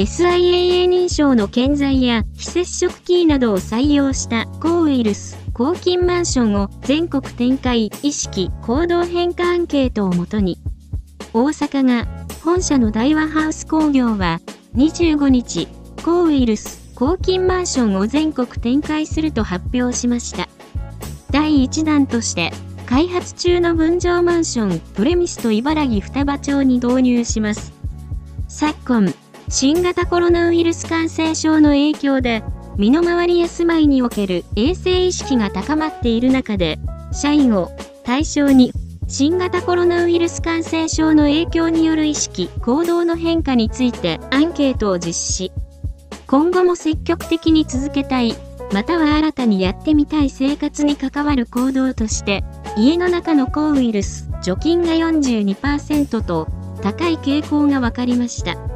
SIAA 認証の建材や非接触キーなどを採用した抗ウイルス、抗菌マンションを全国展開意識行動変化アンケートをもとに、大阪が本社の大和ハウス工業は25日、抗ウイルス、抗菌マンションを全国展開すると発表しました。第1弾として、開発中の分譲マンションプレミスと茨城双葉町に導入します。昨今、新型コロナウイルス感染症の影響で、身の回りや住まいにおける衛生意識が高まっている中で、社員を対象に新型コロナウイルス感染症の影響による意識、行動の変化についてアンケートを実施。今後も積極的に続けたい、または新たにやってみたい生活に関わる行動として、家の中の抗ウイルス、除菌が42%と高い傾向が分かりました。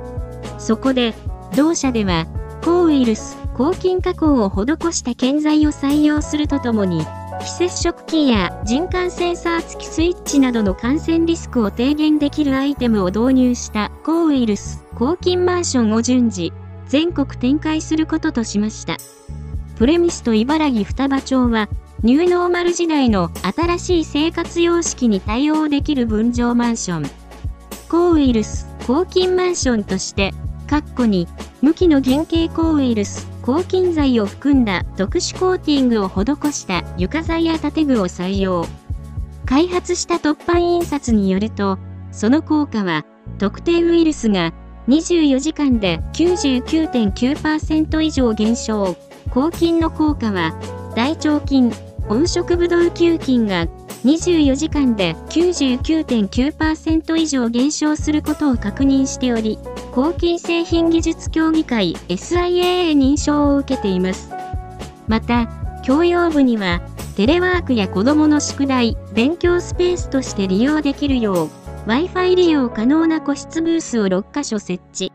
そこで、同社では、抗ウイルス、抗菌加工を施した建材を採用するとともに、非接触キーや人感センサー付きスイッチなどの感染リスクを低減できるアイテムを導入した抗ウイルス、抗菌マンションを順次、全国展開することとしました。プレミスと茨城双葉町は、ニューノーマル時代の新しい生活様式に対応できる分譲マンション。抗ウイルス、抗菌マンションとして、カッコに、無機の原型抗ウイルス、抗菌剤を含んだ特殊コーティングを施した床材や建具を採用。開発した突版印刷によると、その効果は、特定ウイルスが24時間で99.9%以上減少。抗菌の効果は、大腸菌、温色ブドウ球菌が24時間で99.9%以上減少することを確認しており、抗菌製品技術協議会 SIAA 認証を受けています。また、教養部には、テレワークや子供の宿題、勉強スペースとして利用できるよう、Wi-Fi 利用可能な個室ブースを6カ所設置。